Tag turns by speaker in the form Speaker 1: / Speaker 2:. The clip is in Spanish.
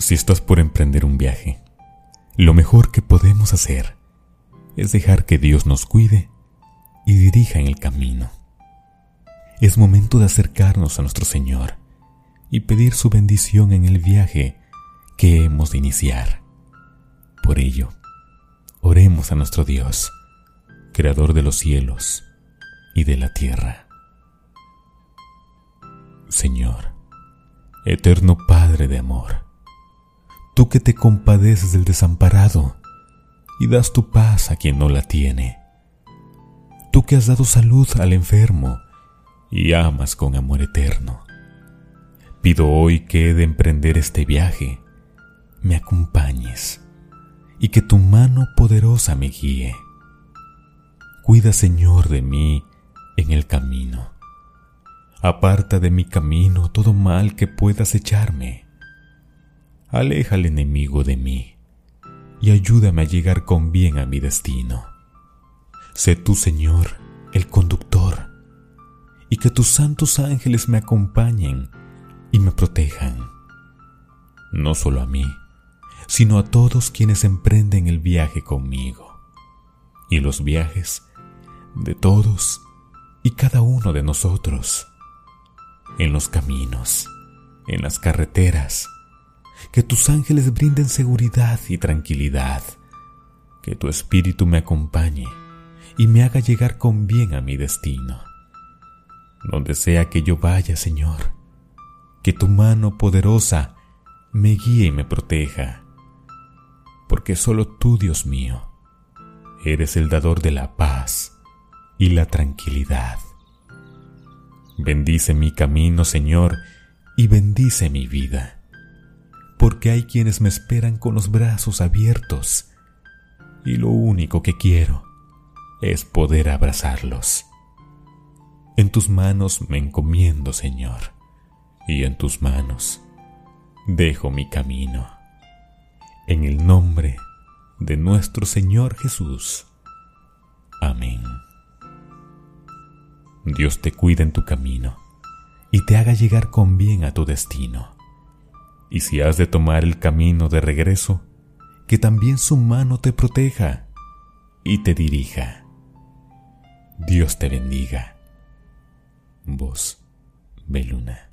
Speaker 1: Si estás por emprender un viaje, lo mejor que podemos hacer es dejar que Dios nos cuide y dirija en el camino. Es momento de acercarnos a nuestro Señor y pedir su bendición en el viaje que hemos de iniciar. Por ello, oremos a nuestro Dios, Creador de los cielos y de la tierra. Señor, eterno Padre de amor, tú que te compadeces del desamparado y das tu paz a quien no la tiene, tú que has dado salud al enfermo y amas con amor eterno. Pido hoy que he de emprender este viaje, me acompañes y que tu mano poderosa me guíe. Cuida, Señor, de mí en el camino. Aparta de mi camino todo mal que puedas echarme. Aleja al enemigo de mí y ayúdame a llegar con bien a mi destino. Sé tú, Señor, el conductor, y que tus santos ángeles me acompañen y me protejan, no solo a mí, sino a todos quienes emprenden el viaje conmigo, y los viajes de todos y cada uno de nosotros, en los caminos, en las carreteras, que tus ángeles brinden seguridad y tranquilidad, que tu espíritu me acompañe y me haga llegar con bien a mi destino. Donde sea que yo vaya, Señor, que tu mano poderosa me guíe y me proteja, porque solo tú, Dios mío, eres el dador de la paz y la tranquilidad. Bendice mi camino, Señor, y bendice mi vida, porque hay quienes me esperan con los brazos abiertos, y lo único que quiero es poder abrazarlos. En tus manos me encomiendo, Señor, y en tus manos dejo mi camino. En el nombre de nuestro Señor Jesús. Amén. Dios te cuida en tu camino y te haga llegar con bien a tu destino. Y si has de tomar el camino de regreso, que también su mano te proteja y te dirija. Dios te bendiga. Voz Beluna.